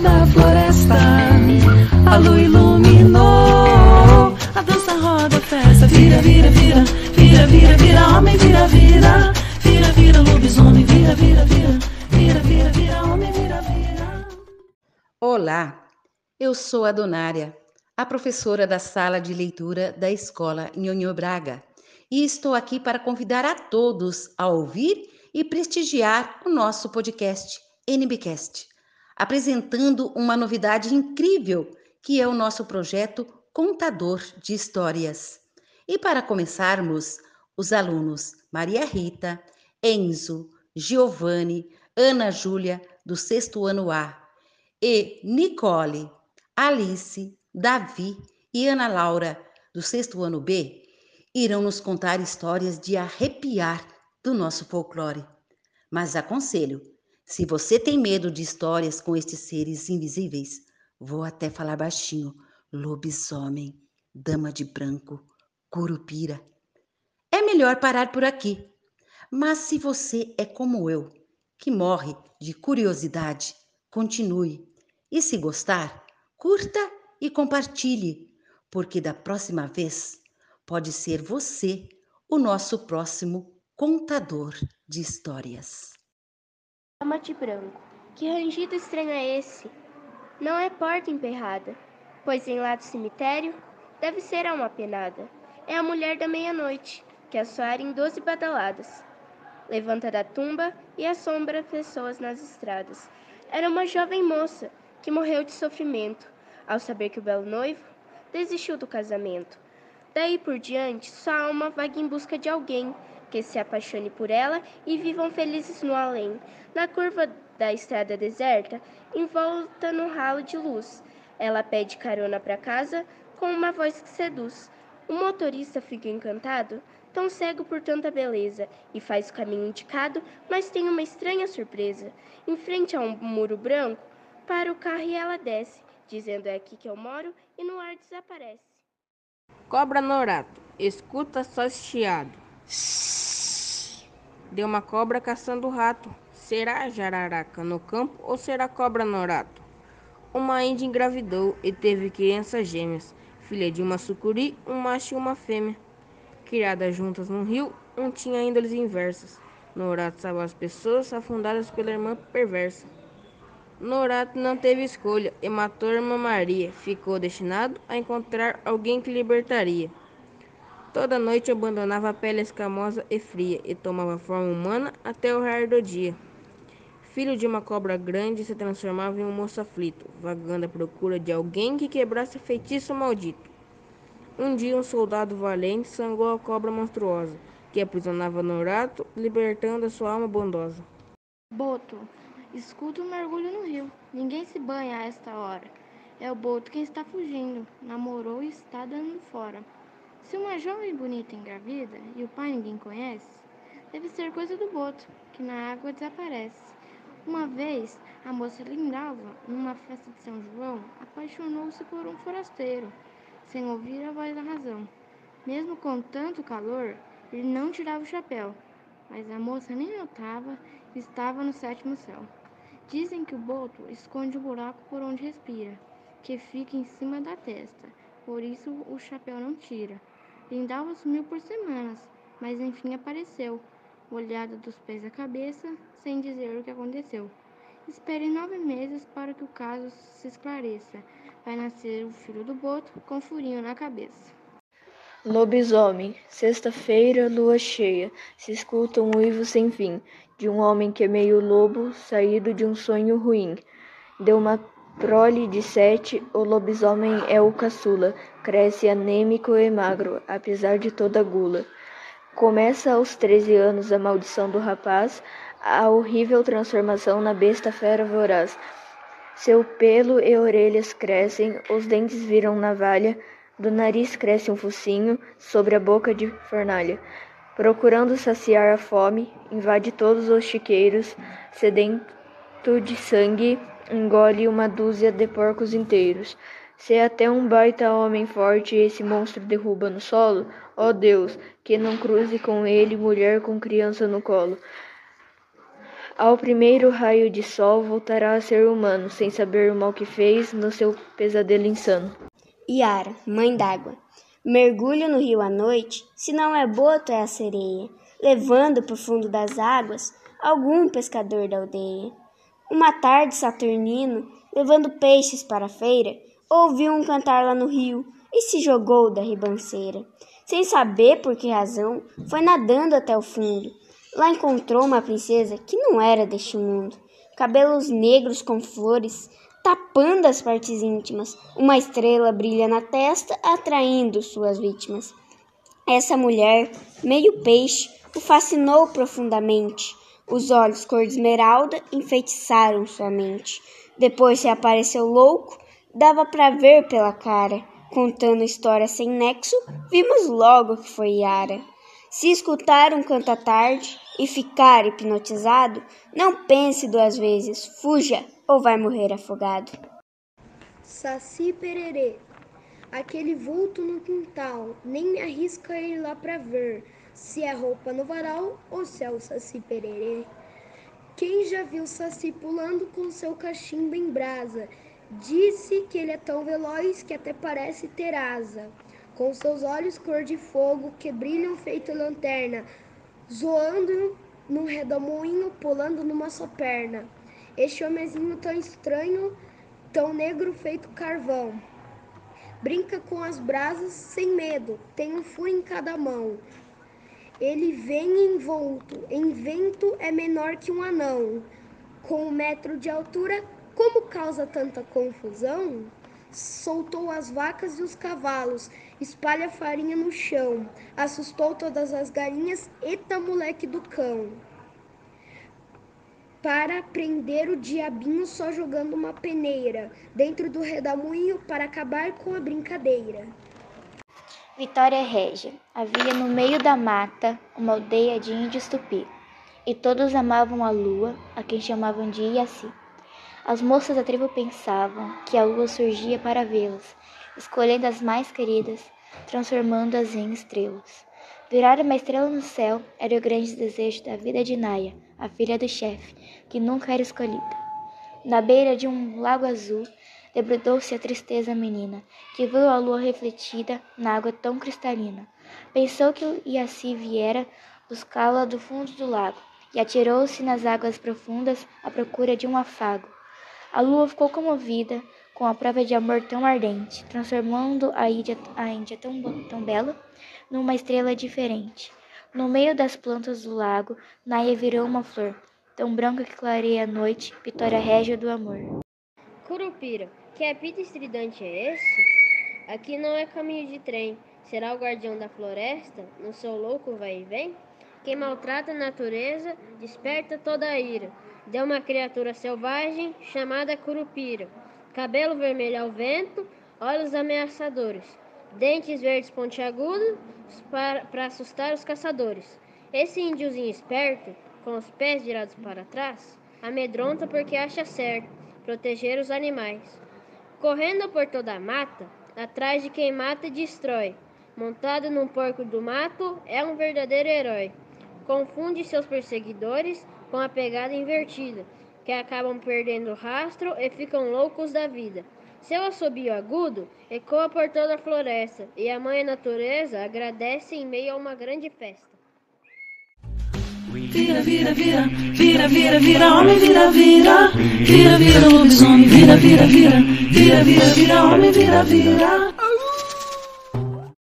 da floresta, a lua iluminou. A dança roda a festa, vira, vira, vira, vira, vira, vira, homem, vira, vira, vira, vira, lobisomem, vira, vira, vira, vira, vira, vira, homem, vira, vira. Olá, eu sou a Donária, a professora da sala de leitura da escola Nhonhô Braga, e estou aqui para convidar a todos a ouvir e prestigiar o nosso podcast NBcast, apresentando uma novidade incrível que é o nosso projeto Contador de Histórias. E para começarmos, os alunos Maria Rita, Enzo, Giovanni, Ana Júlia, do sexto ano A, e Nicole, Alice, Davi e Ana Laura, do sexto ano B, irão nos contar histórias de arrepiar do nosso folclore. Mas aconselho, se você tem medo de histórias com estes seres invisíveis, vou até falar baixinho: lobisomem, dama de branco, curupira. É melhor parar por aqui. Mas se você é como eu, que morre de curiosidade, continue. E se gostar, curta e compartilhe, porque da próxima vez pode ser você o nosso próximo contador de histórias. Dama de branco, que rangido estranho é esse? Não é porta emperrada, pois em lá do cemitério deve ser alma penada. É a mulher da meia-noite, que assoara em doze badaladas. Levanta da tumba e assombra pessoas nas estradas. Era uma jovem moça que morreu de sofrimento ao saber que o belo noivo desistiu do casamento. Daí por diante, sua alma vaga em busca de alguém que se apaixone por ela e vivam felizes no além. Na curva da estrada deserta, envolta no ralo de luz, ela pede carona para casa com uma voz que seduz. O motorista fica encantado, tão cego por tanta beleza, e faz o caminho indicado, mas tem uma estranha surpresa. Em frente a um muro branco, para o carro e ela desce, dizendo é aqui que eu moro, e no ar desaparece. Cobra Norato, escuta só chiado. Deu uma cobra caçando rato. Será jararaca no campo ou será cobra Norato? Uma índia engravidou e teve crianças gêmeas, filha de uma sucuri, um macho e uma fêmea. Criadas juntas no rio, um tinha índoles inversas. Norato salvou as pessoas afundadas pela irmã perversa. Norato não teve escolha e matou a irmã Maria. Ficou destinado a encontrar alguém que libertaria. Toda noite abandonava a pele escamosa e fria e tomava forma humana até o raio do dia. Filho de uma cobra grande, se transformava em um moço aflito, vagando à procura de alguém que quebrasse feitiço maldito. Um dia, um soldado valente sangou a cobra monstruosa, que aprisionava Norato, libertando a sua alma bondosa. Boto, Escuta um mergulho no rio. Ninguém se banha a esta hora. É o Boto quem está fugindo. Namorou e está dando fora. Se uma jovem bonita engravida e o pai ninguém conhece, deve ser coisa do Boto, que na água desaparece. Uma vez, a moça Lindalva, numa festa de São João, apaixonou-se por um forasteiro, sem ouvir a voz da razão. Mesmo com tanto calor, ele não tirava o chapéu, mas a moça nem notava que estava no sétimo céu. Dizem que o boto esconde o buraco por onde respira, que fica em cima da testa, por isso o chapéu não tira. Lindalva sumiu por semanas, mas enfim apareceu, olhada dos pés à cabeça, sem dizer o que aconteceu. Espere nove meses para que o caso se esclareça. Vai nascer o filho do boto com furinho na cabeça. Lobisomem, sexta-feira, lua cheia, se escuta um uivo sem fim, de um homem que é meio lobo, saído de um sonho ruim. Deu uma prole de sete, o lobisomem é o caçula, cresce anêmico e magro, apesar de toda gula. Começa aos treze anos a maldição do rapaz, a horrível transformação na besta fera voraz. Seu pelo e orelhas crescem, os dentes viram navalha, do nariz cresce um focinho, sobre a boca de fornalha. Procurando saciar a fome, invade todos os chiqueiros, sedento de sangue, engole uma dúzia de porcos inteiros. Se até um baita homem forte esse monstro derruba no solo, ó Deus, que não cruze com ele mulher com criança no colo. Ao primeiro raio de sol voltará a ser humano, sem saber o mal que fez no seu pesadelo insano. Yara, mãe d'água. Mergulho no rio à noite, se não é boto é a sereia, levando pro fundo das águas algum pescador da aldeia. Uma tarde Saturnino, levando peixes para a feira, ouviu um cantar lá no rio e se jogou da ribanceira. Sem saber por que razão, foi nadando até o fundo Lá encontrou uma princesa que não era deste mundo. Cabelos negros com flores, tapando as partes íntimas. Uma estrela brilha na testa, atraindo suas vítimas. Essa mulher, meio peixe, o fascinou profundamente. Os olhos cor de esmeralda enfeitiçaram sua mente. Depois se apareceu louco, dava para ver pela cara. Contando história sem nexo, vimos logo que foi Yara. Se escutar um canto à tarde e ficar hipnotizado, não pense duas vezes, fuja ou vai morrer afogado. Saci Pererê, aquele vulto no quintal, nem me arrisca ir lá pra ver se é roupa no varal ou se é o Saci Pererê. Quem já viu Saci pulando com seu cachimbo em brasa, disse que ele é tão veloz que até parece ter asa com seus olhos cor de fogo que brilham feito lanterna, zoando num redemoinho, pulando numa só perna. Este homenzinho tão estranho, tão negro feito carvão. Brinca com as brasas sem medo, tem um furo em cada mão. Ele vem envolto, em vento é menor que um anão. Com um metro de altura, como causa tanta confusão? soltou as vacas e os cavalos, espalha farinha no chão, assustou todas as galinhas, eta moleque do cão. Para prender o diabinho só jogando uma peneira dentro do redamoinho para acabar com a brincadeira. Vitória Régia. Havia no meio da mata uma aldeia de índios tupi, e todos amavam a lua, a quem chamavam de Iaci. As moças da tribo pensavam que a lua surgia para vê-las, escolhendo as mais queridas, transformando-as em estrelas. Virar uma estrela no céu era o grande desejo da vida de Naya, a filha do chefe, que nunca era escolhida. Na beira de um lago azul, debruçou-se a tristeza menina, que viu a lua refletida na água tão cristalina. Pensou que Iaci viera buscá-la do fundo do lago, e atirou-se nas águas profundas à procura de um afago. A lua ficou comovida com a prova de amor tão ardente, transformando a Índia, a Índia tão, tão bela numa estrela diferente. No meio das plantas do lago, Naya virou uma flor, tão branca que clareia a noite, vitória régia do amor. Curupira, que apito estridente é esse? Aqui não é caminho de trem. Será o guardião da floresta, no seu louco vai e vem? Quem maltrata a natureza, desperta toda a ira de uma criatura selvagem chamada curupira, cabelo vermelho ao vento, olhos ameaçadores, dentes verdes pontiagudos para, para assustar os caçadores. Esse índiozinho esperto, com os pés virados para trás, amedronta porque acha certo proteger os animais. Correndo por toda a mata, atrás de quem mata e destrói, montado num porco do mato, é um verdadeiro herói. Confunde seus perseguidores com a pegada invertida, que acabam perdendo o rastro e ficam loucos da vida. Seu assobio agudo ecoa por toda a floresta, e a mãe natureza agradece em meio a uma grande festa. Vira, vira, vira, vira, vira, vira, homem, vira, vira, vira, vira, lobisomem, vira, vira, vira, vira, vira, vira, homem, vira, vira.